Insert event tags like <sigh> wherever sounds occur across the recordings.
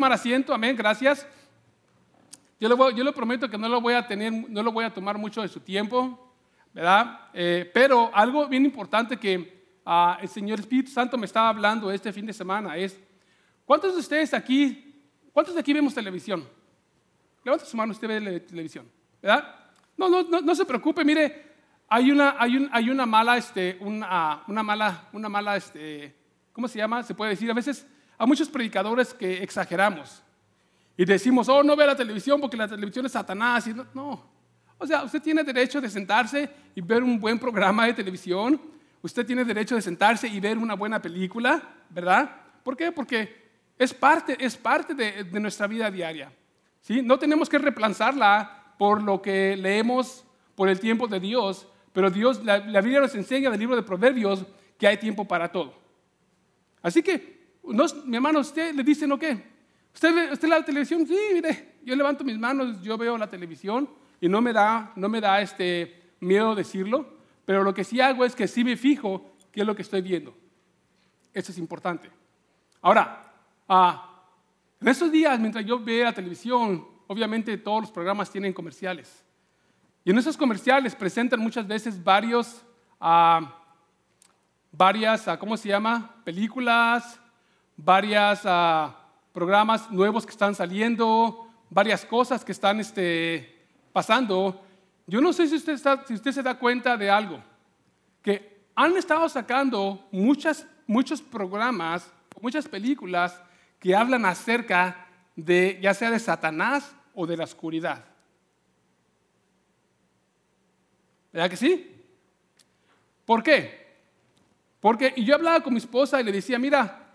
tomar asiento, amén, gracias. Yo le, voy- yo le prometo que no lo voy a tener, no lo voy a tomar mucho de su tiempo, ¿verdad? Eh, pero algo bien importante que ah, el Señor Espíritu Santo me estaba hablando este fin de semana es, ¿cuántos de ustedes aquí, cuántos de aquí vemos televisión? Levanta su mano, usted ve televisión, ¿verdad? No, no, no, no se preocupe, mire, hay una, hay un- hay una mala, este, una, una mala, una mala, este, ¿cómo se llama? Se puede decir, a veces hay muchos predicadores que exageramos y decimos, oh, no vea la televisión porque la televisión es Satanás. Y no, no. o sea, usted tiene derecho de sentarse y ver un buen programa de televisión, usted tiene derecho de sentarse y ver una buena película, ¿verdad? ¿Por qué? Porque es parte, es parte de, de nuestra vida diaria. ¿sí? No tenemos que reemplazarla por lo que leemos por el tiempo de Dios, pero Dios, la, la Biblia nos enseña del libro de Proverbios que hay tiempo para todo. Así que, no, mi hermano, ¿usted le dicen o qué? ¿Usted, ¿Usted la televisión? Sí, mire, yo levanto mis manos, yo veo la televisión y no me da, no me da este miedo decirlo, pero lo que sí hago es que sí me fijo qué es lo que estoy viendo. Eso es importante. Ahora, ah, en estos días, mientras yo veo la televisión, obviamente todos los programas tienen comerciales. Y en esos comerciales presentan muchas veces varios, ah, varias, ah, ¿cómo se llama? Películas, varias ah, programas nuevos que están saliendo, varias cosas que están este, pasando. Yo no sé si usted, está- si usted se da cuenta de algo, que han estado sacando muchas, muchos programas, muchas películas que hablan acerca de, ya sea de Satanás o de la oscuridad. ¿Verdad que sí? ¿Por qué? Porque y yo hablaba con mi esposa y le decía, mira,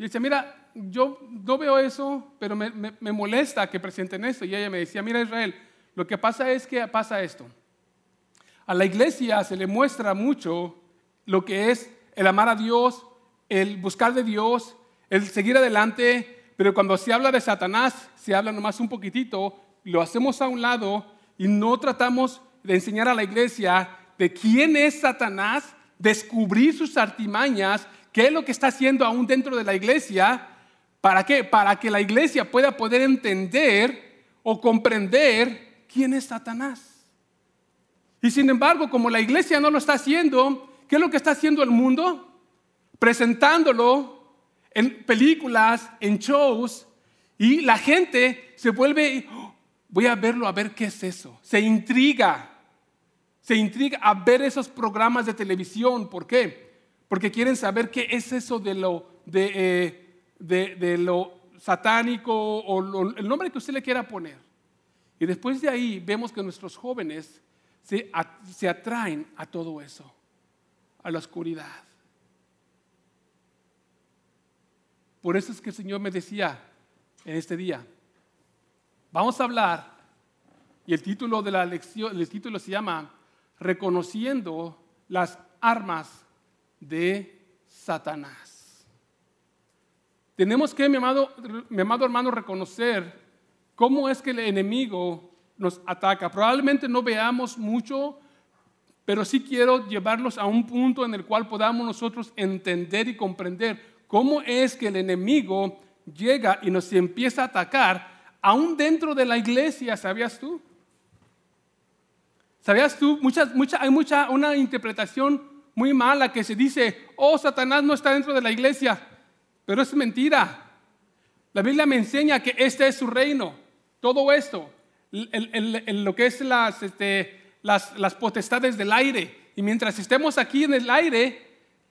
y decía, mira, yo no veo eso, pero me, me- me molesta que presenten esto. Y ella me decía, mira Israel, lo que pasa es que pasa esto. A la iglesia se le muestra mucho lo que es el amar a Dios, el buscar de Dios, el seguir adelante, pero cuando se habla de Satanás, se habla nomás un poquitito, lo hacemos a un lado y no tratamos de enseñar a la iglesia de quién es Satanás, descubrir sus artimañas, qué es lo que está haciendo aún dentro de la iglesia, ¿para qué? Para que la iglesia pueda poder entender o comprender quién es Satanás. Y sin embargo, como la iglesia no lo está haciendo, ¿qué es lo que está haciendo el mundo? Presentándolo en películas, en shows, y la gente se vuelve, "Oh, voy a verlo, a ver qué es eso. Se intriga, se intriga a ver esos programas de televisión. ¿Por qué? Porque quieren saber qué es eso de lo, eh, satánico o el nombre que usted le quiera poner. Y después de ahí vemos que nuestros jóvenes se, se atraen a todo eso, a la oscuridad. Por eso es que el Señor me decía en este día, vamos a hablar, y el título de la lección, el título se llama Reconociendo las armas de Satanás. Tenemos que, mi amado, mi amado hermano, reconocer cómo es que el enemigo nos ataca. Probablemente no veamos mucho, pero sí quiero llevarlos a un punto en el cual podamos nosotros entender y comprender cómo es que el enemigo llega y nos empieza a atacar, aún dentro de la iglesia, ¿sabías tú? ¿Sabías tú? Muchas, mucha, hay mucha, una interpretación muy mala que se dice, oh, Satanás no está dentro de la iglesia, pero es mentira. La Biblia me enseña que este es su reino, todo esto, lo que es las, este, las, las potestades del aire. Y mientras estemos aquí en el aire,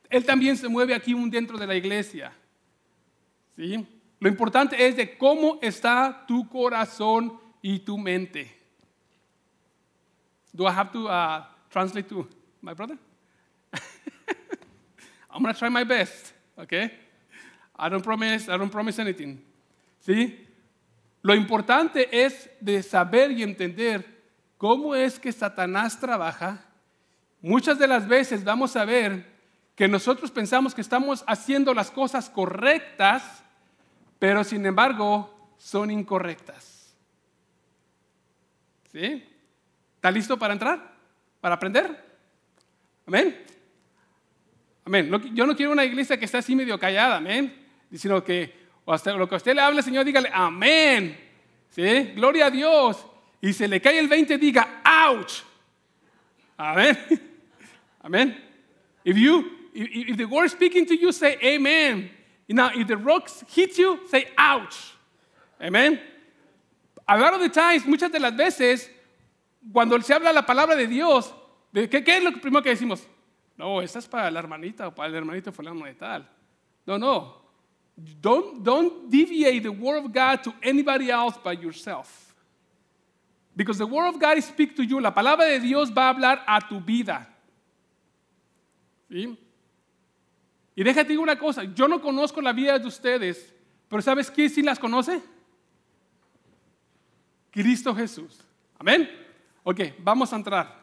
Él también se mueve aquí dentro de la iglesia. ¿Sí? Lo importante es de cómo está tu corazón y tu mente. Do I have to uh, translate to my brother? <laughs> I'm going to try my best, okay? I don't promise, I don't promise anything. ¿Sí? Lo importante es de saber y entender cómo es que Satanás trabaja. Muchas de las veces vamos a ver que nosotros pensamos que estamos haciendo las cosas correctas, pero sin embargo son incorrectas. ¿Sí? ¿Está listo para entrar? ¿Para aprender? Amén. Amén. Yo no quiero una iglesia que esté así medio callada, amén. Sino que hasta lo que usted le hable, Señor, dígale amén. ¿Sí? Gloria a Dios. Y se le cae el 20, diga ouch. Amén. <laughs> Amén. If you, if, the word speaking to you, say amen. Now, if the rocks hit you, say ouch. Amen. A lot of the times, muchas de las veces, cuando se habla la palabra de Dios, ¿de qué, ¿qué, es lo primero que decimos? No, esta es para la hermanita o para el hermanito fulano de tal. No, no. Don't, don't deviate the word of God to anybody else but yourself. Because the word of God speaks to you. La palabra de Dios va a hablar a tu vida. ¿Sí? Y déjate una cosa, yo no conozco la vida de ustedes, pero ¿sabes quién sí las conoce? Cristo Jesús. Amén. Ok, vamos a entrar.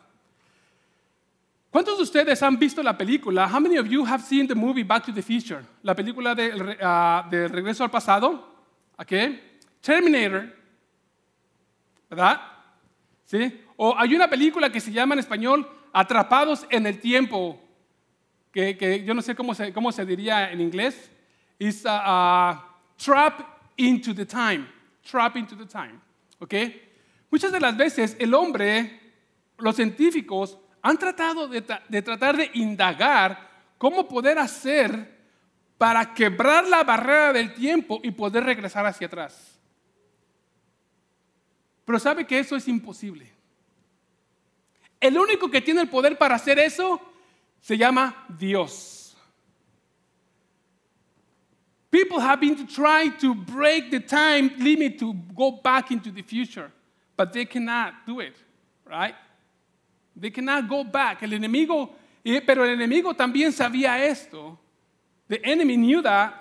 ¿Cuántos de ustedes han visto la película? How many of you have seen the movie Back to the Future? La película de, uh, de Regreso al Pasado. ¿Ok? Terminator. ¿Verdad? ¿Sí? O hay una película que se llama en español Atrapados en el Tiempo que, yo no sé cómo se, cómo se diría en inglés, es uh, uh, trap into the time. Trap into the time. ¿Ok? Muchas de las veces el hombre, los científicos, han tratado de, tratar de indagar cómo poder hacer para quebrar la barrera del tiempo y poder regresar hacia atrás. Pero sabe que eso es imposible. El único que tiene el poder para hacer eso se llama Dios. People have been trying to break the time limit to go back into the future, but they cannot do it, right? They cannot go back. El enemigo, pero el enemigo también sabía esto. The enemy knew that.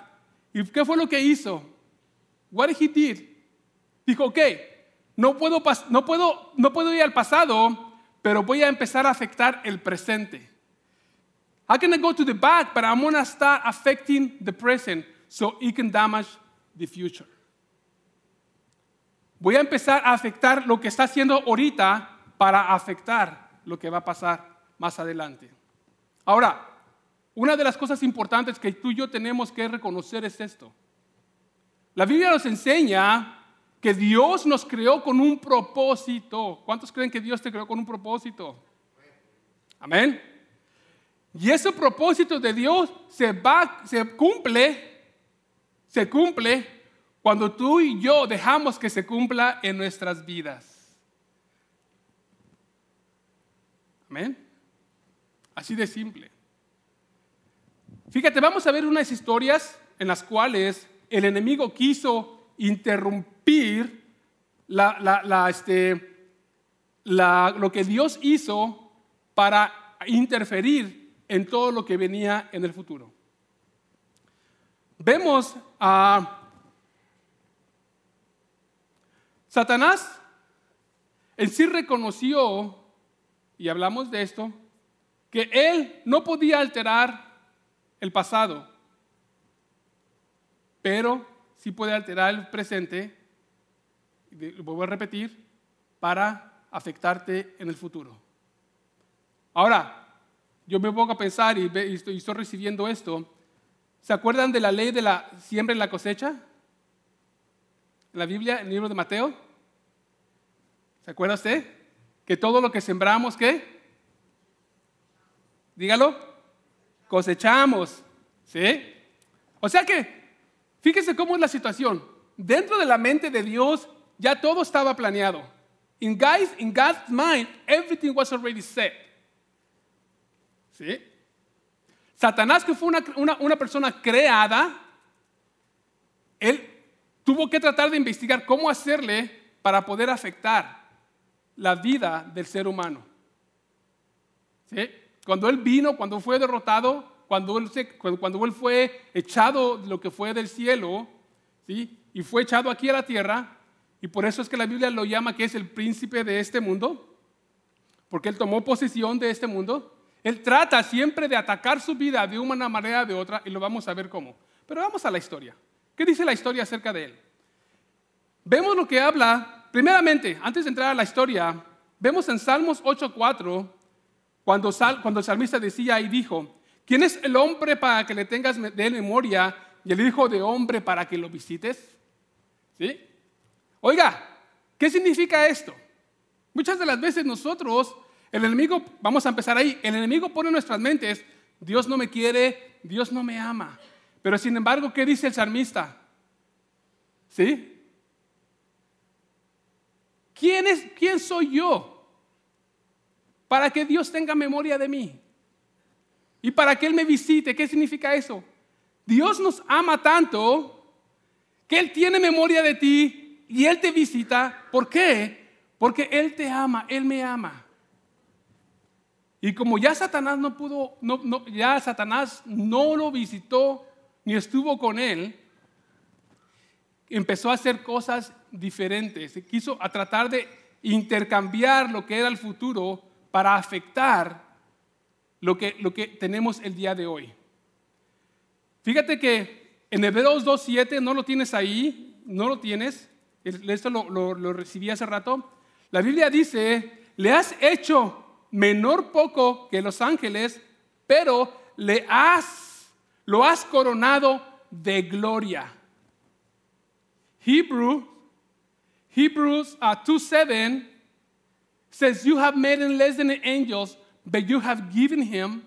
¿Y qué fue lo que hizo? What he did? Dijo, ok, no puedo, no, puedo, no puedo ir al pasado, pero voy a empezar a afectar el presente. I can go to the back, but I'm going to start affecting the present so it can damage the future. Voy a empezar a afectar lo que está haciendo ahorita para afectar lo que va a pasar más adelante. Ahora, una de las cosas importantes que tú y yo tenemos que reconocer es esto. La Biblia nos enseña que Dios nos creó con un propósito. ¿Cuántos creen que Dios te creó con un propósito? Amén. Y ese propósito de Dios se, va, se cumple, se cumple cuando tú y yo dejamos que se cumpla en nuestras vidas. Amén. Así de simple. Fíjate, vamos a ver unas historias en las cuales el enemigo quiso interrumpir este, lo que Dios hizo para interferir en todo lo que venía en el futuro. Vemos a Satanás en sí reconoció, y hablamos de esto, que él no podía alterar el pasado, pero sí puede alterar el presente, lo vuelvo a repetir, para afectarte en el futuro. Ahora, yo me pongo a pensar y, estoy, recibiendo esto. ¿Se acuerdan de la ley de la siembra y la cosecha? En la Biblia, en el libro de Mateo. ¿Se acuerda usted? Que todo lo que sembramos, ¿qué? Dígalo. Cosechamos. ¿Sí? O sea que, fíjese cómo es la situación. Dentro de la mente de Dios ya todo estaba planeado. In, God's mind, everything was already set. ¿Sí? Satanás, que fue una, persona creada, él tuvo que tratar de investigar cómo hacerle para poder afectar la vida del ser humano. ¿Sí? Cuando él vino, cuando fue derrotado, cuando él, cuando él fue echado de lo que fue del cielo, ¿sí? y fue echado aquí a la tierra, y por eso es que la Biblia lo llama que es el príncipe de este mundo, porque él tomó posesión de este mundo. Él trata siempre de atacar su vida de una manera o de otra y lo vamos a ver cómo. Pero vamos a la historia. ¿Qué dice la historia acerca de él? Vemos lo que habla, primeramente, antes de entrar a la historia, vemos en Salmos 8.4, cuando, cuando el salmista decía y dijo, ¿quién es el hombre para que le tengas de memoria y el Hijo de Hombre para que lo visites? ¿Sí? Oiga, ¿qué significa esto? Muchas de las veces nosotros, el enemigo, vamos a empezar ahí, el enemigo pone en nuestras mentes, Dios no me quiere, Dios no me ama. Pero sin embargo, ¿qué dice el salmista? ¿Sí? ¿Quién, es, ¿Quién soy yo para que Dios tenga memoria de mí? Y para que Él me visite, ¿qué significa eso? Dios nos ama tanto que Él tiene memoria de ti y Él te visita. ¿Por qué? Porque Él te ama, Él me ama. Y como ya Satanás no pudo, ya Satanás no lo visitó ni estuvo con él, empezó a hacer cosas diferentes. Quiso a tratar de intercambiar lo que era el futuro para afectar lo que, lo que tenemos el día de hoy. Fíjate que en Hebreos 2.7, no lo tienes ahí, no lo tienes, esto lo, lo recibí hace rato. La Biblia dice, le has hecho menor poco que los ángeles, pero le has, lo has coronado de gloria. Hebrew, Hebrews uh, 2.7 says, You have made him less than the angels, but you have given him,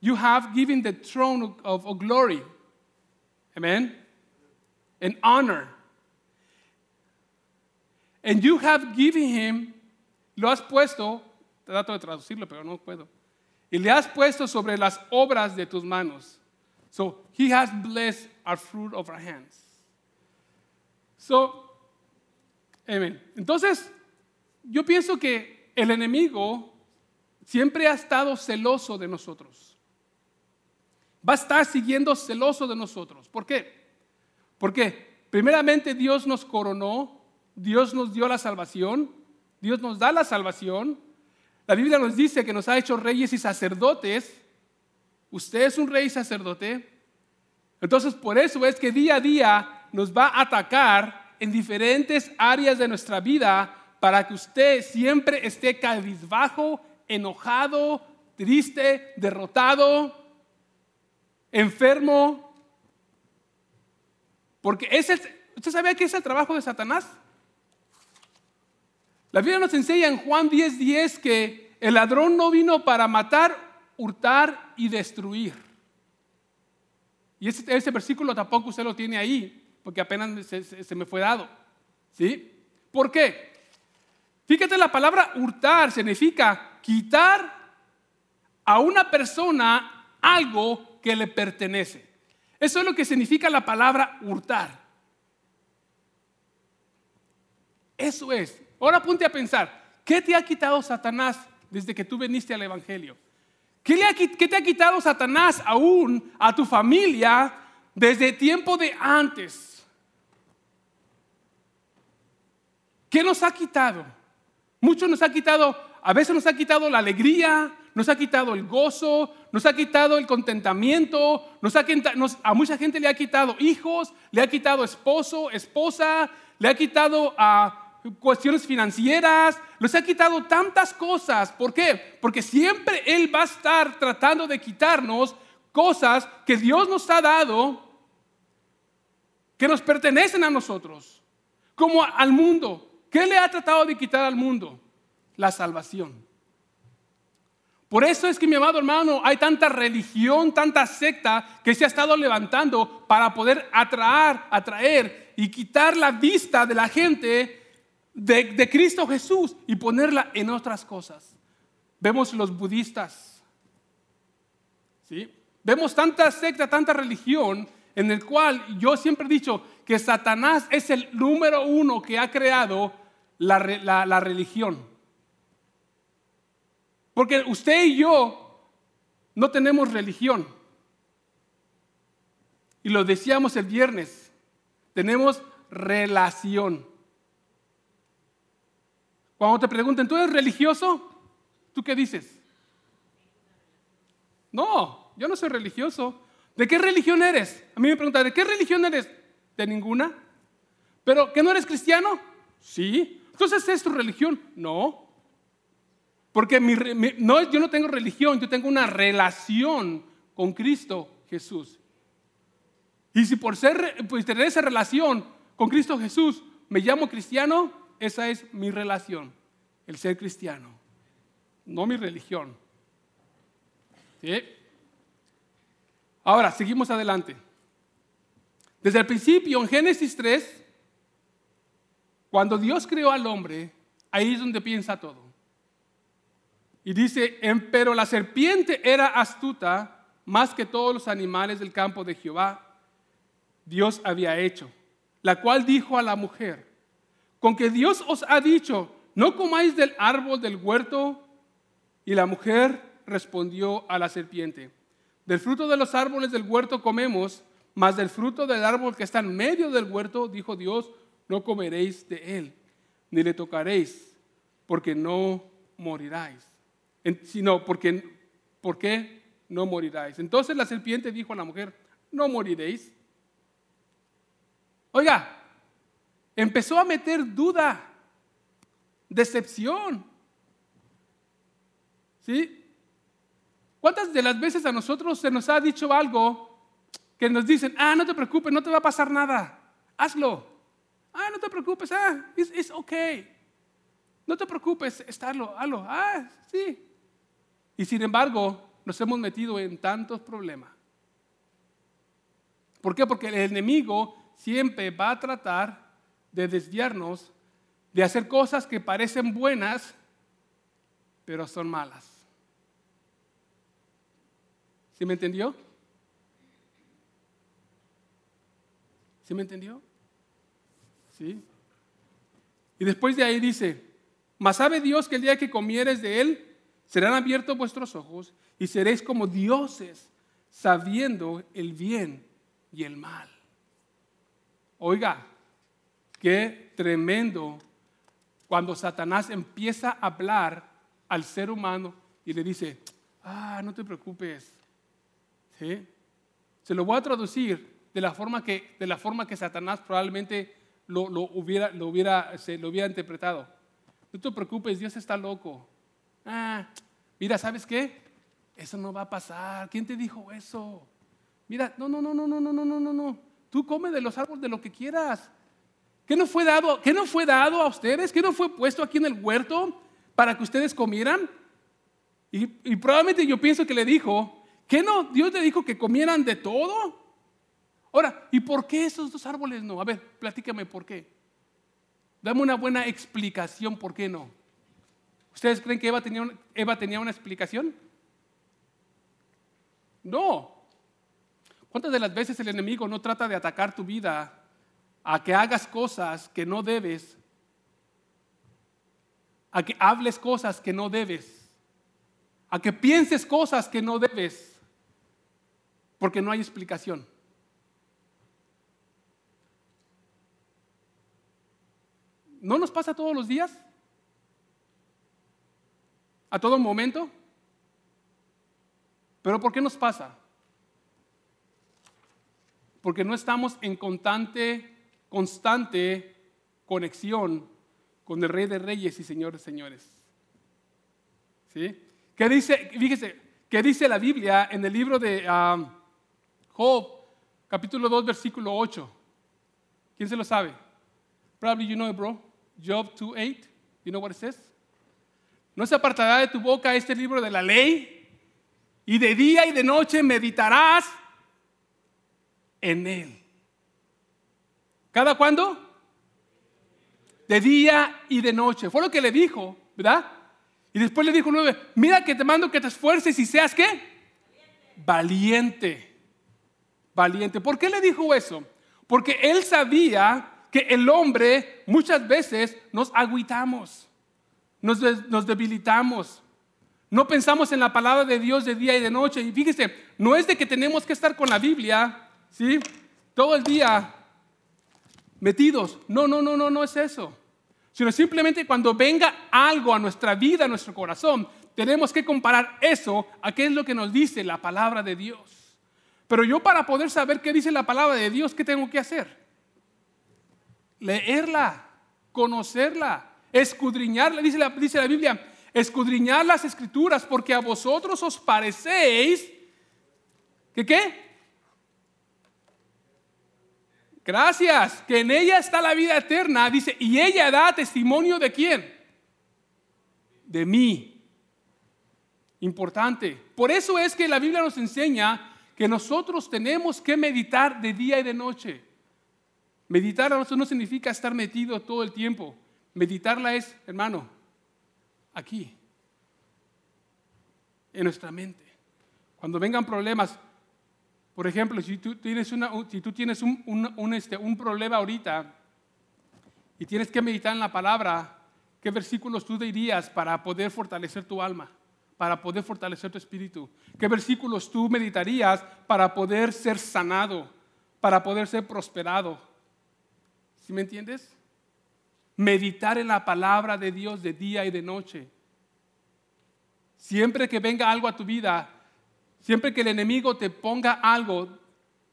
you have given the throne of, of glory. Amen? And honor. And you have given him, lo has puesto, trato de traducirlo, pero no puedo. Y le has puesto sobre las obras de tus manos. So he has blessed our fruit of our hands. So. Entonces, yo pienso que el enemigo siempre ha estado celoso de nosotros. Va a estar siguiendo celoso de nosotros. ¿Por qué? Porque primeramente Dios nos coronó, Dios nos dio la salvación, Dios nos da la salvación. La Biblia nos dice que nos ha hecho reyes y sacerdotes. Usted es un rey y sacerdote. Entonces, por eso es que día a día nos va a atacar en diferentes áreas de nuestra vida para que usted siempre esté cabizbajo, enojado, triste, derrotado, enfermo. Porque ese, ¿usted sabía que es el trabajo de Satanás? La Biblia nos enseña en Juan 10:10 10 que el ladrón no vino para matar, hurtar y destruir. Y ese, ese versículo tampoco usted lo tiene ahí porque apenas se, me fue dado. ¿Sí? ¿Por qué? Fíjate, la palabra hurtar significa quitar a una persona algo que le pertenece. Eso es lo que significa la palabra hurtar. Eso es. Ahora ponte a pensar, ¿qué te ha quitado Satanás desde que tú viniste al Evangelio? ¿Qué, ¿Qué, te ha quitado Satanás aún a tu familia desde tiempo de antes? ¿Qué nos ha quitado? Mucho nos ha quitado, a veces nos ha quitado la alegría, nos ha quitado el gozo, nos ha quitado el contentamiento, nos ha, a mucha gente le ha quitado hijos, le ha quitado esposo, esposa, le ha quitado a cuestiones financieras, nos ha quitado tantas cosas. ¿Por qué? Porque siempre Él va a estar tratando de quitarnos cosas que Dios nos ha dado, que nos pertenecen a nosotros, como al mundo. ¿Qué le ha tratado de quitar al mundo? La salvación. Por eso es que, mi amado hermano, hay tanta religión, tanta secta que se ha estado levantando para poder atraer, atraer y quitar la vista de la gente de, Cristo Jesús y ponerla en otras cosas. Vemos los budistas, ¿sí? Vemos tanta secta, tanta religión en el cual yo siempre he dicho que Satanás es el número uno que ha creado la, religión. Porque usted y yo no tenemos religión. Y lo decíamos el viernes, tenemos relación. Cuando te pregunten, ¿tú eres religioso? ¿Tú qué dices? No, yo no soy religioso. ¿De qué religión eres? A mí me preguntan, ¿de qué religión eres? De ninguna. ¿Pero que no eres cristiano? Sí. Entonces, ¿es tu religión? No. Porque no, yo no tengo religión, yo tengo una relación con Cristo Jesús. Y si por ser, pues, tener esa relación con Cristo Jesús me llamo cristiano, esa es mi relación, el ser cristiano, no mi religión. Ahora, seguimos adelante. Desde el principio, en Génesis 3, cuando Dios creó al hombre, ahí es donde piensa todo. Y dice, pero la serpiente era astuta más que todos los animales del campo de Jehová. Dios había hecho, la cual dijo a la mujer, con que Dios os ha dicho, no comáis del árbol del huerto. Y la mujer respondió a la serpiente, del fruto de los árboles del huerto comemos, mas del fruto del árbol que está en medio del huerto, dijo Dios, no comeréis de él, ni le tocaréis, porque no moriráis. Sino porque, ¿por qué no moriráis? Entonces la serpiente dijo a la mujer, no moriréis. Oiga, empezó a meter duda, decepción. ¿Cuántas de las veces a nosotros se nos ha dicho algo que nos dicen, ah, no te preocupes, no te va a pasar nada, hazlo. Ah, no te preocupes, ah, es ok. No te preocupes, estarlo, hazlo. Ah, sí. Y sin embargo, nos hemos metido en tantos problemas. ¿Por qué? Porque el enemigo siempre va a tratar de desviarnos de hacer cosas que parecen buenas, pero son malas. ¿Sí me entendió? ¿Sí me entendió? Y después de ahí dice, mas sabe Dios que el día que comieres de él, serán abiertos vuestros ojos y seréis como dioses, sabiendo el bien y el mal. Oiga, qué tremendo cuando Satanás empieza a hablar al ser humano y le dice, ah, no te preocupes, se lo voy a traducir de la forma que, de la forma que Satanás probablemente lo, hubiera, lo, hubiera, se, lo hubiera interpretado. No te preocupes, Dios está loco. Ah, mira, ¿sabes qué? Eso no va a pasar. ¿Quién te dijo eso? Mira, no, no, no, no, no, no, no, no, no. Tú come de los árboles de lo que quieras. ¿Qué no fue dado, qué no fue dado a ustedes? ¿Qué no fue puesto aquí en el huerto para que ustedes comieran? Y, y probablemente yo pienso que le dijo, ¿Qué no? Dios le dijo que comieran de todo. Ahora, ¿y por qué esos dos árboles no? A ver, platícame por qué. Dame una buena explicación por qué no. ¿Ustedes creen que Eva tenía, Eva tenía una explicación? No. ¿Cuántas de las veces el enemigo no trata de atacar tu vida a que hagas cosas que no debes? A que hables cosas que no debes. A que pienses cosas que no debes porque no hay explicación. ¿No nos pasa todos los días? ¿A todo momento? ¿Pero por qué nos pasa? Porque no estamos en constante, constante conexión con el Rey de Reyes y Señores de Señores. ¿Sí? ¿Qué dice? Fíjese, ¿qué dice la Biblia en el libro de ah, Job, capítulo 2, versículo 8. ¿Quién se lo sabe? Probably you know it, bro. Job 2, 8. You know what it says? No se apartará de tu boca este libro de la ley, y de día y de noche meditarás en él. ¿Cada cuándo? De día y de noche. Fue lo que le dijo, ¿verdad? Y después le dijo nueve, mira que te mando que te esfuerces y seas qué? Valiente valiente. ¿Por qué le dijo eso? Porque él sabía que el hombre muchas veces nos agüitamos, nos, nos debilitamos, no pensamos en la palabra de Dios de día y de noche. Y fíjese, no es de que tenemos que estar con la Biblia, ¿sí? Todo el día metidos. No, no, no, no, no es eso. Sino simplemente cuando venga algo a nuestra vida, a nuestro corazón, tenemos que comparar eso a qué es lo que nos dice la palabra de Dios. Pero yo para poder saber qué dice la palabra de Dios, ¿qué tengo que hacer? Leerla, conocerla, escudriñarla. Dice la, dice la Biblia, escudriñar las escrituras porque a vosotros os parecéis que qué? Gracias, que en ella está la vida eterna, dice, y ella da testimonio de quién? De mí. Importante. Por eso es que la Biblia nos enseña que nosotros tenemos que meditar de día y de noche. Meditar nosotros no significa estar metido todo el tiempo. Meditarla es, hermano, aquí, en nuestra mente. Cuando vengan problemas, por ejemplo, si tú tienes, una, si tú tienes un, un, este, un problema ahorita y tienes que meditar en la palabra, ¿qué versículos tú dirías para poder fortalecer tu alma? Para poder fortalecer tu espíritu. ¿Qué versículos tú meditarías para poder ser sanado? Para poder ser prosperado. ¿Sí me entiendes? Meditar en la palabra de Dios de día y de noche. Siempre que venga algo a tu vida, Siempre que el enemigo te ponga algo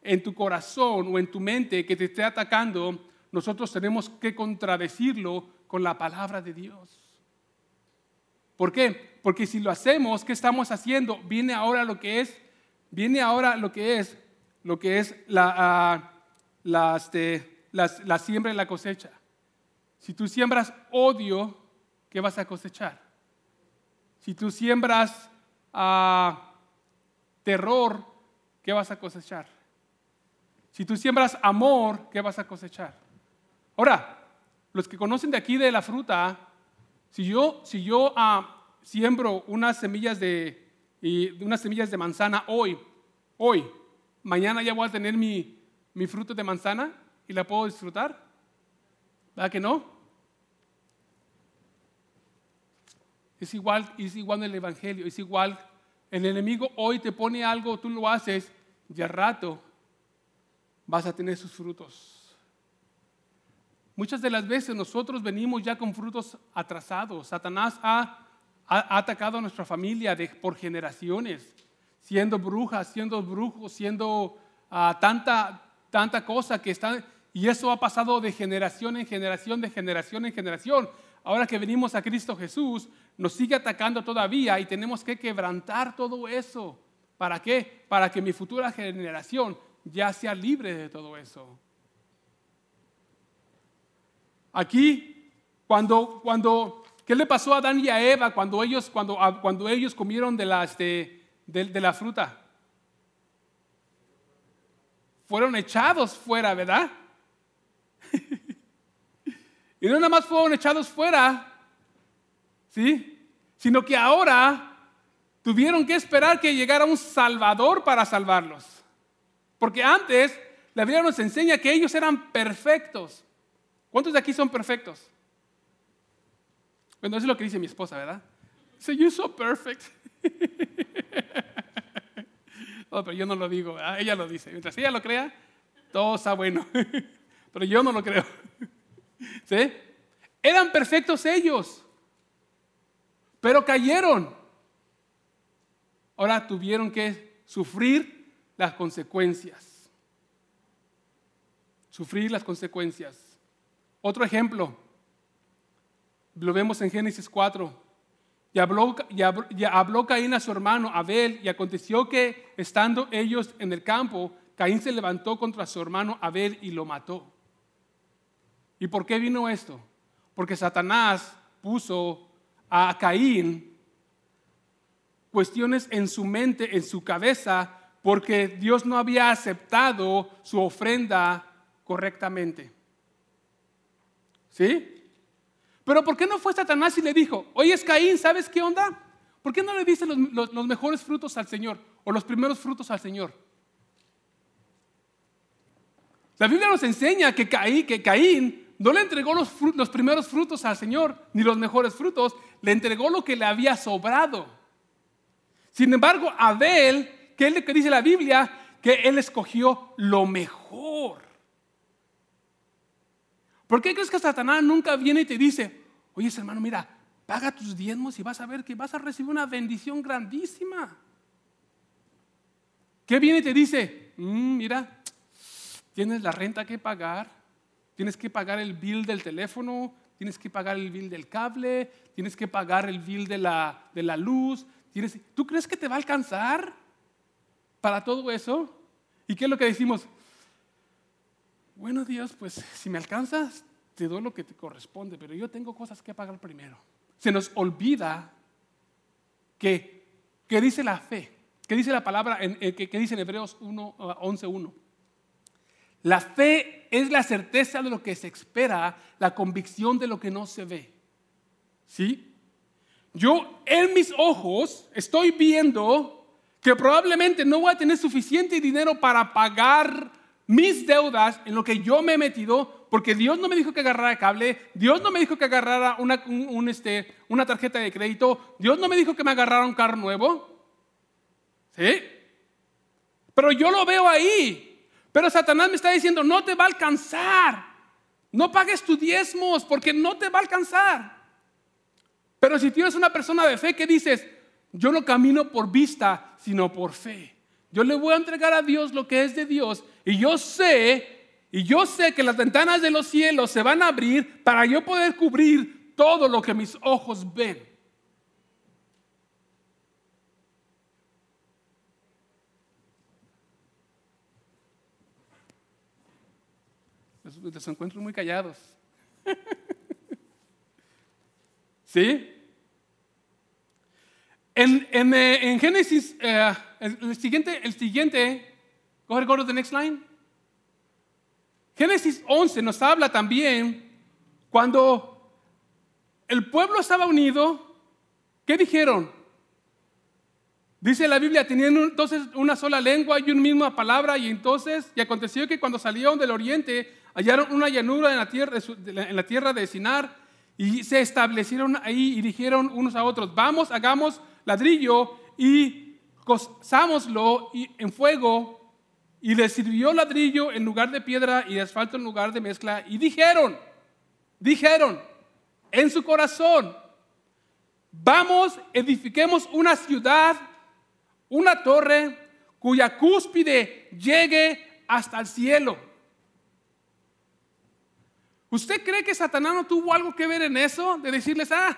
en tu corazón o en tu mente que te esté atacando, nosotros tenemos que contradecirlo con la palabra de Dios. ¿Por qué? Porque si lo hacemos, ¿qué estamos haciendo? Viene ahora lo que es, viene ahora lo que es, lo que es la, uh, este, la, siembra y la cosecha. Si tú siembras odio, ¿qué vas a cosechar? Si tú siembras uh, terror, ¿qué vas a cosechar? Si tú siembras amor, ¿qué vas a cosechar? Ahora, los que conocen de aquí de la fruta, si yo, si yo ah, siembro unas semillas de, y, unas semillas de manzana hoy, hoy, mañana ya voy a tener mi, mi fruto de manzana y la puedo disfrutar. ¿Verdad que no? Es igual, es igual en el Evangelio, es igual el enemigo hoy te pone algo, tú lo haces, y al rato vas a tener sus frutos. Muchas de las veces nosotros venimos ya con frutos atrasados. Satanás ha, atacado a nuestra familia por generaciones, siendo brujas, siendo brujos, siendo ah, tanta, tanta cosa que está... Y eso ha pasado de generación en generación, de generación en generación ahora que venimos a Cristo Jesús, nos sigue atacando todavía y tenemos que quebrantar todo eso. ¿Para qué? Para que mi futura generación ya sea libre de todo eso. Aquí, cuando, cuando, ¿qué le pasó a Adán y a Eva cuando ellos, cuando, cuando ellos comieron de la, este, de la fruta? Fueron echados fuera, ¿verdad? <laughs> Y no nada más fueron echados fuera, ¿sí? Sino que ahora tuvieron que esperar que llegara un Salvador para salvarlos. Porque antes la Biblia nos enseña que ellos eran perfectos. ¿Cuántos de aquí son perfectos? Bueno, eso es lo que dice mi esposa, ¿verdad? Dice, you're so perfect. <laughs> pero yo no lo digo, ella lo dice. Mientras ella lo crea, todo está bueno. <laughs> pero yo no lo creo. <laughs> ¿Sí? Eran perfectos ellos, pero cayeron. Ahora tuvieron que sufrir las consecuencias. Sufrir las consecuencias. Otro ejemplo, lo vemos en Génesis 4. Y habló, y habló, Caín a su hermano Abel, y aconteció que estando ellos en el campo, Caín se levantó contra su hermano Abel y lo mató. ¿Y por qué vino esto? Porque Satanás puso a Caín cuestiones en su mente, en su cabeza, porque Dios no había aceptado su ofrenda correctamente. ¿Sí? Pero ¿por qué no fue Satanás y le dijo, oye es Caín, ¿sabes qué onda? ¿Por qué no le dice los, mejores frutos al Señor o los primeros frutos al Señor? La Biblia nos enseña que Caín, que Caín no le entregó los, primeros frutos al Señor, ni los mejores frutos, le entregó lo que le había sobrado. Sin embargo, Abel, ¿qué es lo que dice la Biblia? Que él escogió lo mejor. ¿Por qué crees que Satanás nunca viene y te dice, oye hermano, mira, paga tus diezmos y vas a ver que vas a recibir una bendición grandísima? ¿Qué viene y te dice? Mm, mira, tienes la renta que pagar, Tienes que pagar el bill del teléfono, tienes que pagar el bill del cable, tienes que pagar el bill de la, de la luz. ¿Tú crees que te va a alcanzar para todo eso? ¿Y qué es lo que decimos? bueno Dios, pues si me alcanzas, te doy lo que te corresponde, pero yo tengo cosas que pagar primero. Se nos olvida que, que dice la fe, que dice la palabra, eh, que, dice en Hebreos 1, 11.1. La fe es la certeza de lo que se espera, la convicción de lo que no se ve. ¿Sí? Yo en mis ojos estoy viendo que probablemente no voy a tener suficiente dinero para pagar mis deudas en lo que yo me he metido, porque Dios no me dijo que agarrara cable, Dios no me dijo que agarrara una, este, una tarjeta de crédito, Dios no me dijo que me agarrara un carro nuevo. ¿Sí? Pero yo lo veo ahí. Pero Satanás me está diciendo, no te va a alcanzar. No pagues tus diezmos porque no te va a alcanzar. Pero si tienes una persona de fe que dices, yo no camino por vista, sino por fe. Yo le voy a entregar a Dios lo que es de Dios. Y yo sé, y yo sé que las ventanas de los cielos se van a abrir para yo poder cubrir todo lo que mis ojos ven. Los, encuentro muy callados. <laughs> ¿Sí? En, eh, Génesis, eh, el, siguiente, el siguiente, coge go to the next line. Génesis 11 nos habla también cuando el pueblo estaba unido, ¿qué dijeron? Dice la Biblia, tenían entonces una sola lengua y una misma palabra, y entonces, y aconteció que cuando salieron del oriente, hallaron una llanura en la tierra, en la tierra de Sinar, y se establecieron ahí y dijeron unos a otros, vamos, hagamos ladrillo y cozámoslo en fuego y les sirvió ladrillo en lugar de piedra y asfalto en lugar de mezcla. Y dijeron, dijeron en su corazón, vamos, edifiquemos una ciudad, una torre cuya cúspide llegue hasta el cielo. ¿Usted cree que Satanás no tuvo algo que ver en eso? De decirles, ah,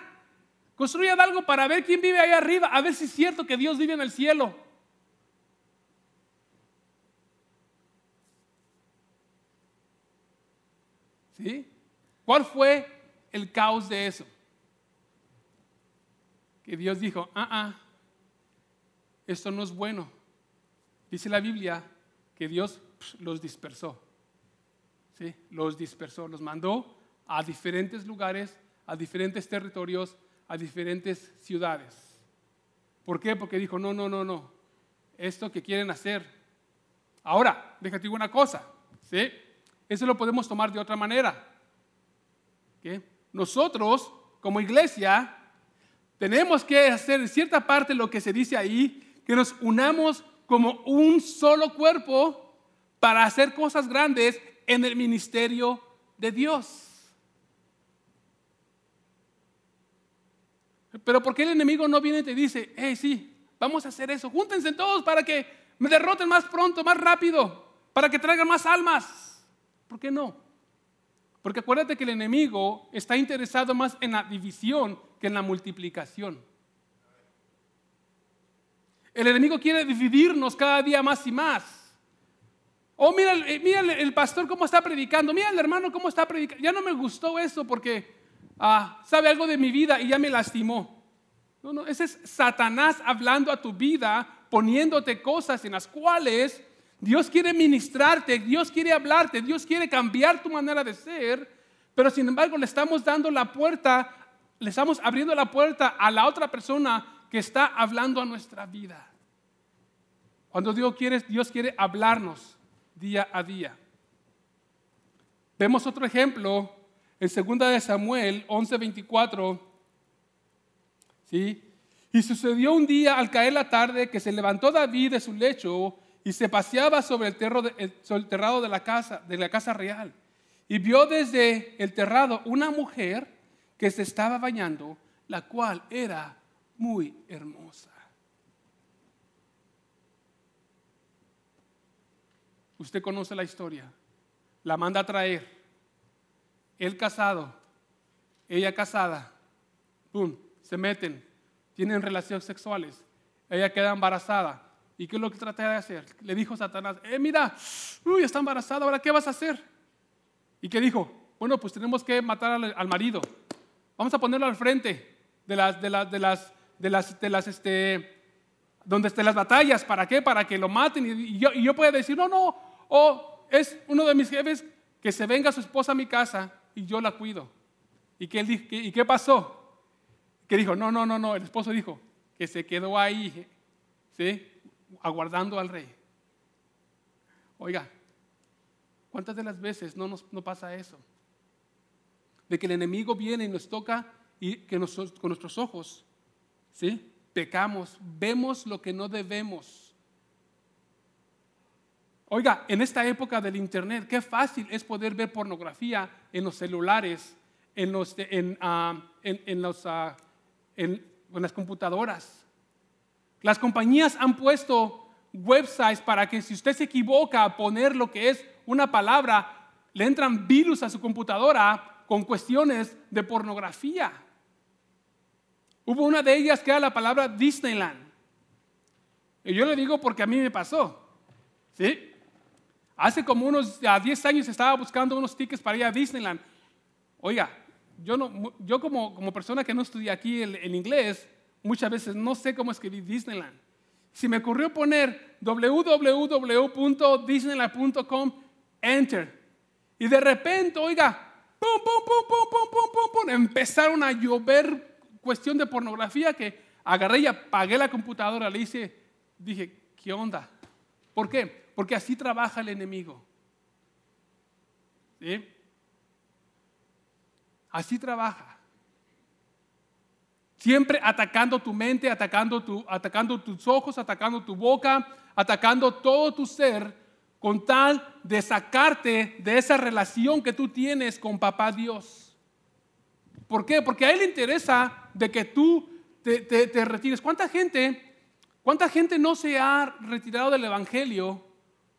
Construyan algo para ver quién vive ahí arriba, a ver si es cierto que Dios vive en el cielo. ¿Sí? ¿Cuál fue el caos de eso? Que Dios dijo, ah, ah, esto no es bueno. Dice la Biblia que Dios los dispersó. Los dispersó, los mandó a diferentes lugares, a diferentes territorios, a diferentes ciudades. ¿Por qué? Porque dijo, no, no, no, no. Esto que quieren hacer. Ahora, déjate una cosa. ¿sí? Eso lo podemos tomar de otra manera. Nosotros, como iglesia, tenemos que hacer en cierta parte lo que se dice ahí, que nos unamos como un solo cuerpo para hacer cosas grandes en el ministerio de Dios. Pero ¿por qué el enemigo no viene y te dice, hey, sí, vamos a hacer eso, júntense todos para que me derroten más pronto, más rápido, para que traigan más almas? ¿Por qué no? Porque acuérdate que el enemigo está interesado más en la división que en la multiplicación. El enemigo quiere dividirnos cada día más y más. Oh, mira, eh, mira el pastor cómo está predicando, mira el hermano cómo está predicando. Ya no me gustó eso porque Ah, sabe algo de mi vida y ya me lastimó. No, no, ese es Satanás hablando a tu vida, poniéndote cosas en las cuales Dios quiere ministrarte, Dios quiere hablarte, Dios quiere cambiar tu manera de ser, pero sin embargo le estamos dando la puerta, le estamos abriendo la puerta a la otra persona que está hablando a nuestra vida. Cuando Dios quiere, Dios quiere hablarnos día a día. Vemos otro ejemplo en 2 de Samuel 11:24, ¿sí? Y sucedió un día al caer la tarde que se levantó David de su lecho y se paseaba sobre el, terrado de la casa, de la casa real. Y vio desde el terrado una mujer que se estaba bañando, la cual era muy hermosa. Usted conoce la historia. La manda a traer él casado, ella casada, ¡pum! Se meten, tienen relaciones sexuales, ella queda embarazada. ¿Y qué es lo que trata de hacer? Le dijo Satanás, eh, mira, uy, está embarazada, ahora ¿qué vas a hacer? ¿Y qué dijo? Bueno, pues tenemos que matar al, marido. Vamos a ponerlo al frente de las, de las, de las, de las, de las, este, donde estén las batallas. ¿Para qué? Para que lo maten. Y, yo, y yo puedo decir, no, no, o es uno de mis jefes que se venga su esposa a mi casa y yo la cuido. ¿Y qué, ¿Y qué pasó? Que dijo, no, no, no, no. El esposo dijo que se quedó ahí, ¿sí? Aguardando al rey. Oiga, ¿cuántas de las veces no nos no pasa eso? De que el enemigo viene y nos toca y que con nuestros ojos, ¿sí? Pecamos, vemos lo que no debemos. Oiga, en esta época del Internet, qué fácil es poder ver pornografía en los celulares, en, los, ah, ah, en las computadoras. Las compañías han puesto websites para que si usted se equivoca a poner lo que es una palabra, le entran virus a su computadora con cuestiones de pornografía. Hubo una de ellas que era la palabra Disneyland. Y yo le digo porque a mí me pasó. ¿Sí? Hace como unos 10 años estaba buscando unos tickets para ir a Disneyland. Oiga, yo, no, yo como, como persona que no estudié aquí en inglés, muchas veces no sé cómo escribir Disneyland. Si me ocurrió poner www.disneyland.com, enter. Y de repente, oiga, pum, pum, pum, pum, pum, pum, pum, empezaron a llover cuestión de pornografía que agarré y apagué la computadora, le hice, dije, ¿qué onda? ¿Por qué? Porque así trabaja el enemigo. ¿Sí? Así trabaja. Siempre atacando tu mente, atacando, tu, atacando tus ojos, atacando tu boca, atacando todo tu ser, con tal de sacarte de esa relación que tú tienes con papá Dios. ¿Por qué? Porque a él le interesa de que tú te, te retires. ¿Cuánta gente, cuánta gente no se ha retirado del Evangelio?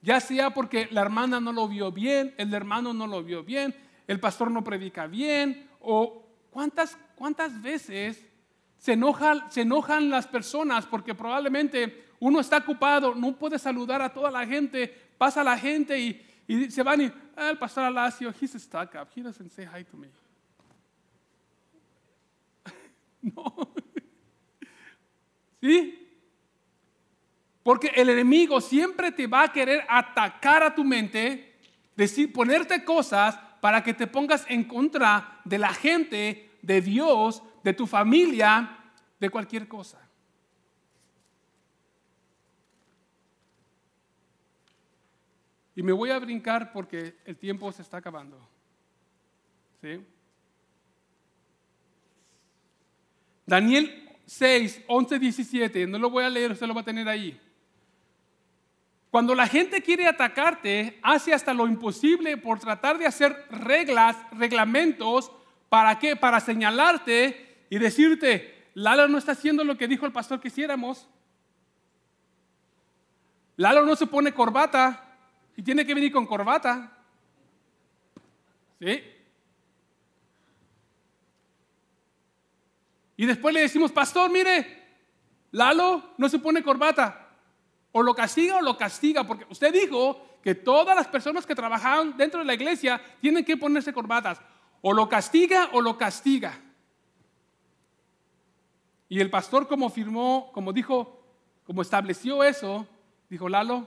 Ya sea porque la hermana no lo vio bien, el hermano no lo vio bien, el pastor no predica bien, o cuántas, cuántas veces se enojan, se enojan las personas porque probablemente uno está ocupado, no puede saludar a toda la gente, pasa la gente y, y se van y, ah, el pastor Alacio, he's stuck up, he doesn't say hi to me. <laughs> no. <laughs> ¿Sí? Porque el enemigo siempre te va a querer atacar a tu mente, decir, ponerte cosas para que te pongas en contra de la gente, de Dios, de tu familia, de cualquier cosa. Y me voy a brincar porque el tiempo se está acabando. ¿Sí? Daniel 6, 11, 17, no lo voy a leer, usted lo va a tener ahí. Cuando la gente quiere atacarte, hace hasta lo imposible por tratar de hacer reglas, reglamentos, ¿para qué? Para señalarte y decirte, Lalo no está haciendo lo que dijo el pastor que hiciéramos. Lalo no se pone corbata y tiene que venir con corbata. ¿Sí? Y después le decimos, pastor, mire, Lalo no se pone corbata. O lo castiga o lo castiga, porque usted dijo que todas las personas que trabajaban dentro de la iglesia tienen que ponerse corbatas. O lo castiga o lo castiga. Y el pastor como firmó, como dijo, como estableció eso, dijo, Lalo,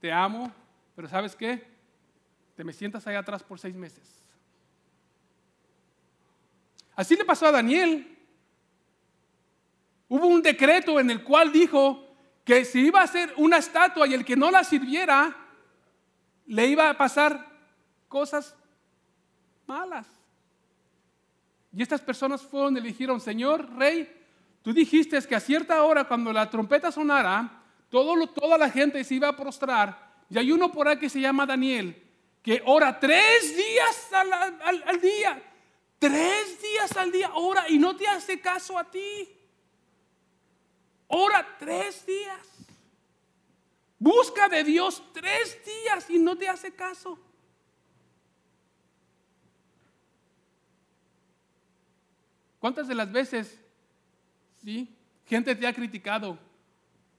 te amo, pero ¿sabes qué? Te me sientas ahí atrás por seis meses. Así le pasó a Daniel. Hubo un decreto en el cual dijo que si iba a hacer una estatua y el que no la sirviera, le iba a pasar cosas malas. Y estas personas fueron y le dijeron, Señor Rey, tú dijiste que a cierta hora cuando la trompeta sonara, todo, toda la gente se iba a prostrar. Y hay uno por ahí que se llama Daniel, que ora tres días al, al día. Tres días al día ora y no te hace caso a ti. Ora tres días. Busca de Dios tres días y no te hace caso. ¿Cuántas de las veces, sí, gente te ha criticado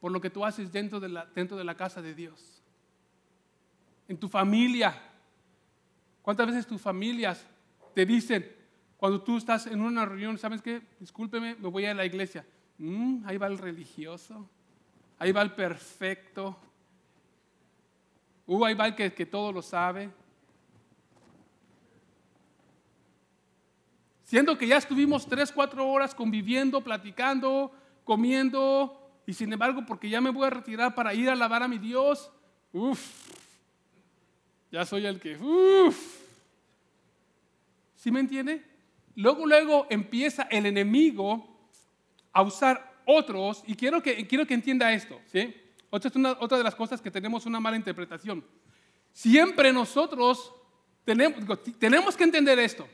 por lo que tú haces dentro de la, dentro de la casa de Dios? En tu familia. ¿Cuántas veces tus familias te dicen, cuando tú estás en una reunión, ¿sabes qué? Discúlpeme, me voy a la iglesia. Mm, ahí va el religioso, ahí va el perfecto, uh, ahí va el que, que todo lo sabe. Siendo que ya estuvimos tres, cuatro horas conviviendo, platicando, comiendo, y sin embargo, porque ya me voy a retirar para ir a alabar a mi Dios, uff, ya soy el que, uff. ¿Sí me entiende? Luego, luego empieza el enemigo a usar otros, y quiero que, quiero que entienda esto, ¿sí? Otra, es una, otra de las cosas que tenemos una mala interpretación. Siempre nosotros tenemos, tenemos que entender esto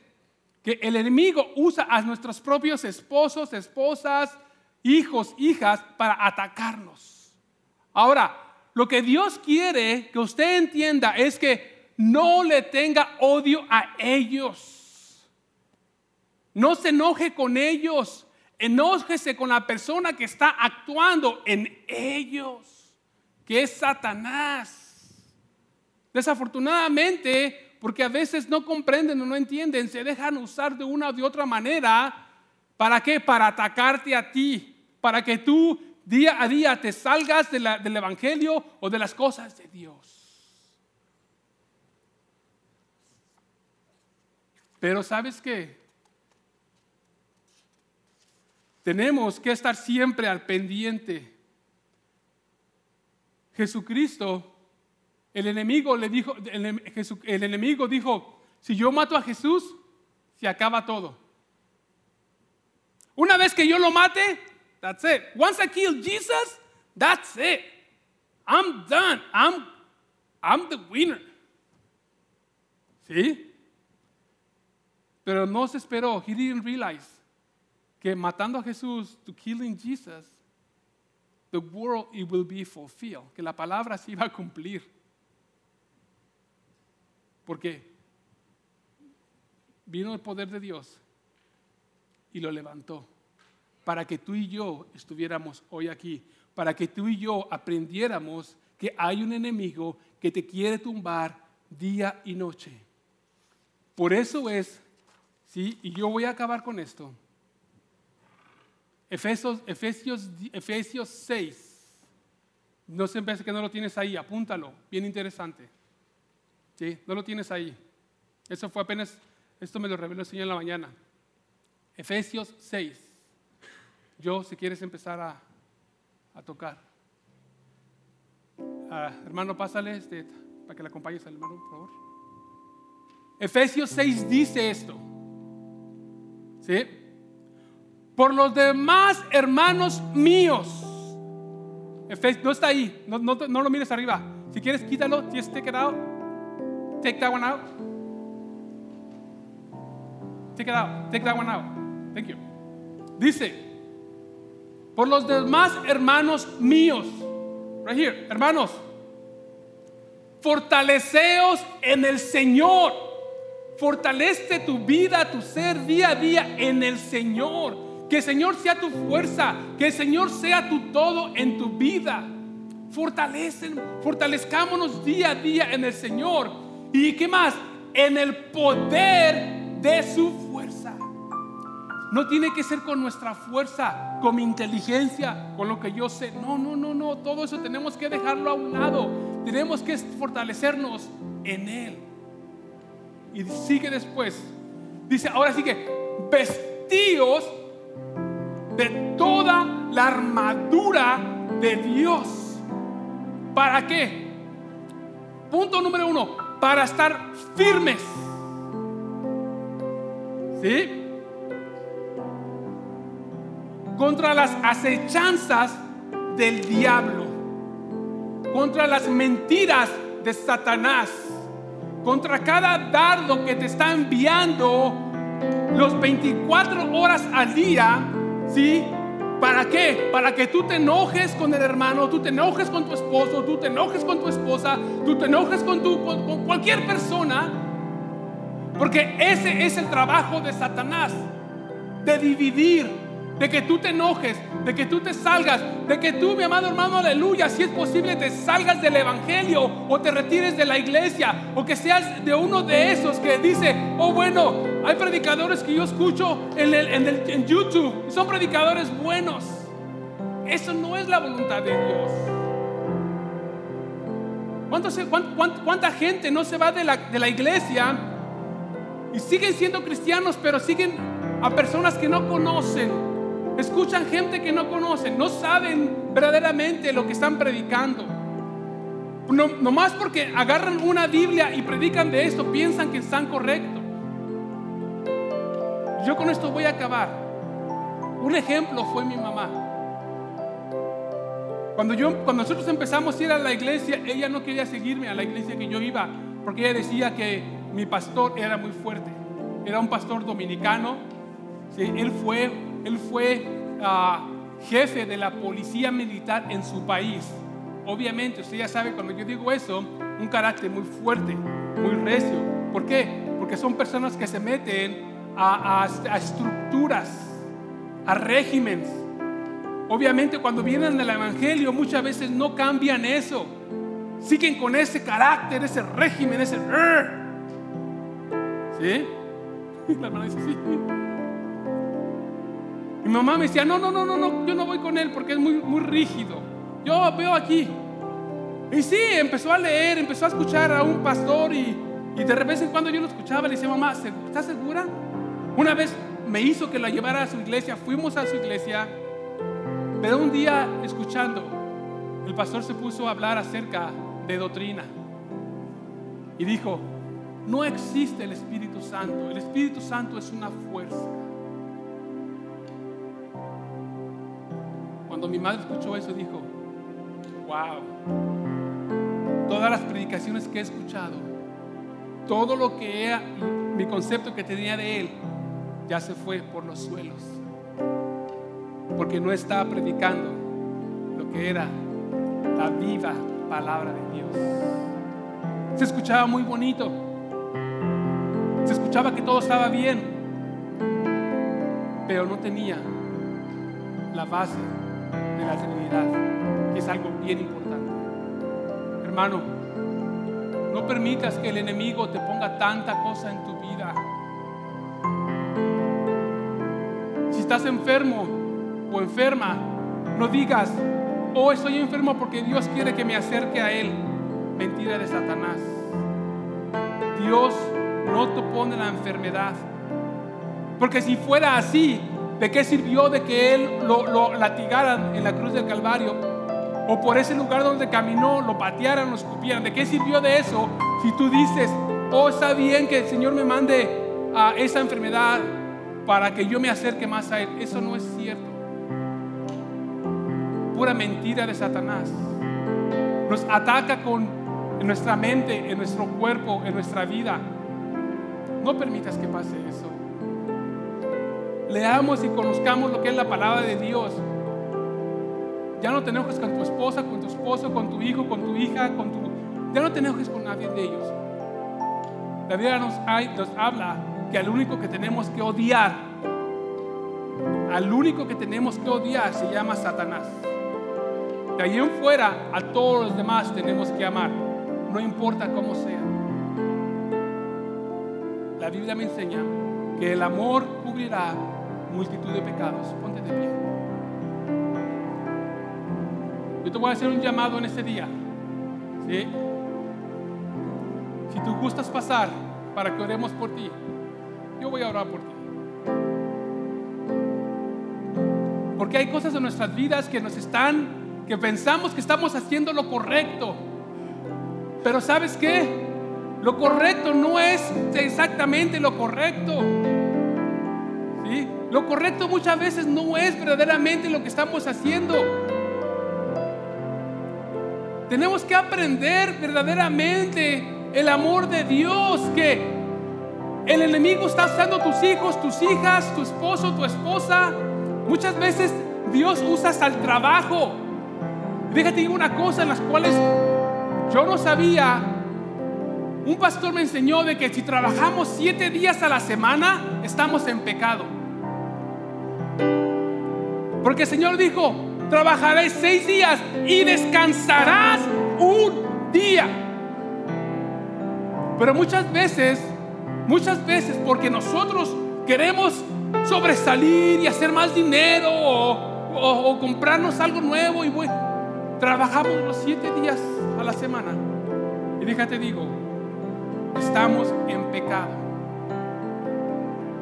que el enemigo usa a nuestros propios esposos, esposas, hijos, hijas para atacarnos. Ahora, lo que Dios quiere que usted entienda es que no le tenga odio a ellos. No se enoje con ellos. Enójese con la persona que está actuando en ellos, que es Satanás. Desafortunadamente, porque a veces no comprenden o no entienden, se dejan usar de una o de otra manera. ¿Para qué? Para atacarte a ti, para que tú día a día te salgas del Evangelio o de las cosas de Dios. Pero sabes qué? Tenemos que estar siempre al pendiente. Jesucristo el enemigo le dijo, el, enemigo dijo, si yo mato a Jesús, se acaba todo. Una vez que yo lo mate, that's it. Once I kill Jesus, that's it. I'm done. I'm, I'm the winner. ¿Sí? Pero no se esperó. He didn't realize que matando a Jesús, to killing Jesus, the world it will be fulfilled. Que la palabra se iba a cumplir. Porque vino el poder de Dios y lo levantó para que tú y yo estuviéramos hoy aquí, para que tú y yo aprendiéramos que hay un enemigo que te quiere tumbar día y noche. Por eso es, sí, y yo voy a acabar con esto. Efesios, Efesios, Efesios 6. No se empiece que no lo tienes ahí, apúntalo, bien interesante. ¿Sí? No lo tienes ahí. Eso fue apenas, esto me lo reveló el Señor en la mañana. Efesios 6. Yo, si quieres empezar a, a tocar. Ah, hermano, pásale este, para que le acompañes al hermano, por favor. Efesios 6 dice esto. ¿Sí? Por los demás hermanos míos. no está ahí, no, lo mires arriba. Si quieres, quítalo, si este quedado. Take that one out. Take it out. Take that one out. Thank you. Dice, por los demás hermanos míos, right here, hermanos, fortaleceos en el Señor. Fortalece tu vida, tu ser día a día en el Señor. Que el Señor sea tu fuerza, que el Señor sea tu todo en tu vida. Fortalecen, fortalezcámonos día a día en el Señor. ¿Y qué más? En el poder de su fuerza. No tiene que ser con nuestra fuerza, con mi inteligencia, con lo que yo sé. No, no, no, no. Todo eso tenemos que dejarlo a un lado. Tenemos que fortalecernos en Él. Y sigue después. Dice, ahora sí que vestíos de toda la armadura de Dios. ¿Para qué? Punto número uno, para estar firmes. ¿Sí? Contra las acechanzas del diablo, contra las mentiras de Satanás, contra cada dardo que te está enviando los 24 horas al día, ¿sí? ¿Para qué? Para que tú te enojes con el hermano, tú te enojes con tu esposo, tú te enojes con tu esposa, tú te enojes con, tu, con, cualquier persona. Porque ese es el trabajo de Satanás, de dividir, de que tú te enojes, de que tú te salgas, de que tú, mi amado hermano, aleluya, si es posible, te salgas del Evangelio o te retires de la iglesia o que seas de uno de esos que dice, oh bueno, hay predicadores que yo escucho en, en YouTube, son predicadores buenos. Eso no es la voluntad de Dios. ¿Cuánta, gente no se va de la, de la iglesia y siguen siendo cristianos, pero siguen a personas que no conocen? Escuchan gente que no conocen, no saben verdaderamente lo que están predicando. No, nomás porque agarran una Biblia y predican de esto, piensan que están correctos. Yo con esto voy a acabar. Un ejemplo fue mi mamá. Cuando, yo, cuando nosotros empezamos a ir a la iglesia, ella no quería seguirme a la iglesia que yo iba, porque ella decía que mi pastor era muy fuerte. Era un pastor dominicano. él fue él fue ah, jefe de la policía militar en su país. Obviamente, usted ya sabe cuando yo digo eso, un carácter muy fuerte, muy recio. ¿Por qué? Porque son personas que se meten a, a estructuras, a regímenes. Obviamente cuando vienen del Evangelio muchas veces no cambian eso. Siguen con ese carácter, ese régimen, ese... ¿Sí? <laughs> La dice, sí. Mi mamá me decía, no, no, no, no, no, yo no voy con él porque es muy, muy rígido. Yo veo aquí. Y sí, empezó a leer, empezó a escuchar a un pastor y, y de repente cuando yo lo escuchaba le decía, mamá, ¿estás segura? Una vez me hizo que la llevara a su iglesia, fuimos a su iglesia, pero un día escuchando, el pastor se puso a hablar acerca de doctrina y dijo, no existe el Espíritu Santo, el Espíritu Santo es una fuerza. Cuando mi madre escuchó eso, dijo, wow, todas las predicaciones que he escuchado, todo lo que era mi concepto que tenía de él, ya se fue por los suelos. Porque no estaba predicando lo que era la viva palabra de Dios. Se escuchaba muy bonito. Se escuchaba que todo estaba bien. Pero no tenía la base de la Trinidad, que es algo bien importante. Hermano, no permitas que el enemigo te ponga tanta cosa en tu vida. Si estás enfermo o enferma, no digas, oh, estoy enfermo porque Dios quiere que me acerque a Él. Mentira de Satanás. Dios no te pone la enfermedad. Porque si fuera así, ¿De qué sirvió de que él lo, latigaran en la cruz del Calvario? O por ese lugar donde caminó, lo patearan, lo escupieran. ¿De qué sirvió de eso si tú dices, oh, está bien que el Señor me mande a esa enfermedad para que yo me acerque más a Él? Eso no es cierto. Pura mentira de Satanás. Nos ataca con en nuestra mente, en nuestro cuerpo, en nuestra vida. No permitas que pase eso leamos y conozcamos lo que es la palabra de Dios. Ya no te enojes con tu esposa, con tu esposo, con tu hijo, con tu hija, con tu... Ya no te enojes con nadie de ellos. La Biblia nos, nos habla que al único que tenemos que odiar, al único que tenemos que odiar se llama Satanás. De allí en fuera a todos los demás tenemos que amar, no importa cómo sea. La Biblia me enseña que el amor cubrirá multitud de pecados. Ponte de pie. Yo te voy a hacer un llamado en este día. Si tú gustas pasar para que oremos por ti, yo voy a orar por ti. Porque hay cosas en nuestras vidas que nos están, que pensamos que estamos haciendo lo correcto. Pero ¿sabes qué? Lo correcto no es exactamente lo correcto. Lo correcto muchas veces no es verdaderamente lo que estamos haciendo. Tenemos que aprender verdaderamente el amor de Dios que el enemigo está usando tus hijos, tus hijas, tu esposo, tu esposa. Muchas veces Dios usa hasta el trabajo. Déjate una cosa en las cuales yo no sabía. Un pastor me enseñó de que si trabajamos siete días a la semana, estamos en pecado. Porque el Señor dijo, trabajarás seis días y descansarás un día. Pero muchas veces, muchas veces, porque nosotros queremos sobresalir y hacer más dinero o, comprarnos algo nuevo y bueno, trabajamos los siete días a la semana. Y déjate digo, estamos en pecado.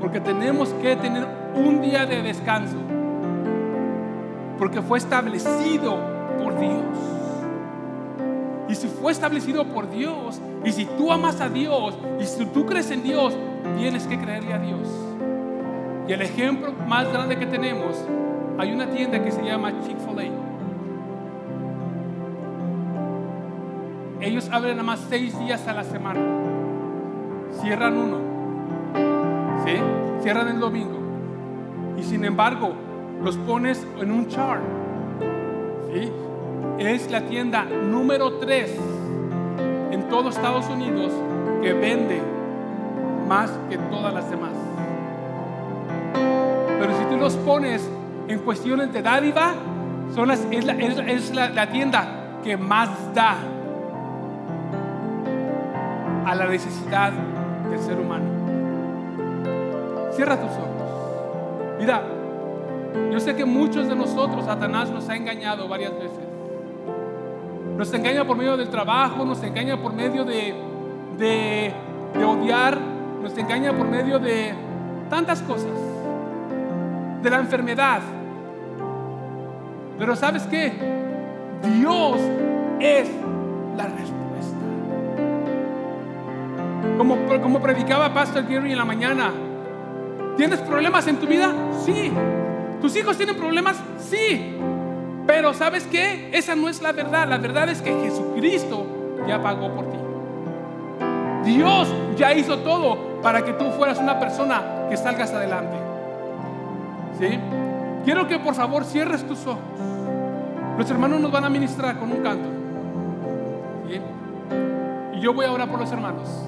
Porque tenemos que tener un día de descanso. Porque fue establecido por Dios. Y si fue establecido por Dios, y si tú amas a Dios, y si tú crees en Dios, tienes que creerle a Dios. Y el ejemplo más grande que tenemos, hay una tienda que se llama Chick-fil-A. Ellos abren nada más seis días a la semana. Cierran uno. ¿Sí? Cierran el domingo. Y sin embargo, los pones en un chart. Es la tienda número 3 en todo Estados Unidos que vende más que todas las demás. Pero si tú los pones en cuestiones de dádiva, son las, es, la, es la tienda que más da a la necesidad del ser humano. Cierra tus ojos. Mira, yo sé que muchos de nosotros, Satanás nos ha engañado varias veces. Nos engaña por medio del trabajo, nos engaña por medio de, de, de odiar, nos engaña por medio de tantas cosas, de la enfermedad. Pero ¿sabes qué? Dios es la respuesta. Como, como predicaba Pastor Gary en la mañana, ¿tienes problemas en tu vida? Sí. ¿Tus hijos tienen problemas? Sí. Pero ¿sabes qué? Esa no es la verdad. La verdad es que Jesucristo ya pagó por ti. Dios ya hizo todo para que tú fueras una persona que salgas adelante. ¿Sí? Quiero que por favor cierres tus ojos. Los hermanos nos van a ministrar con un canto. Y yo voy a orar por los hermanos.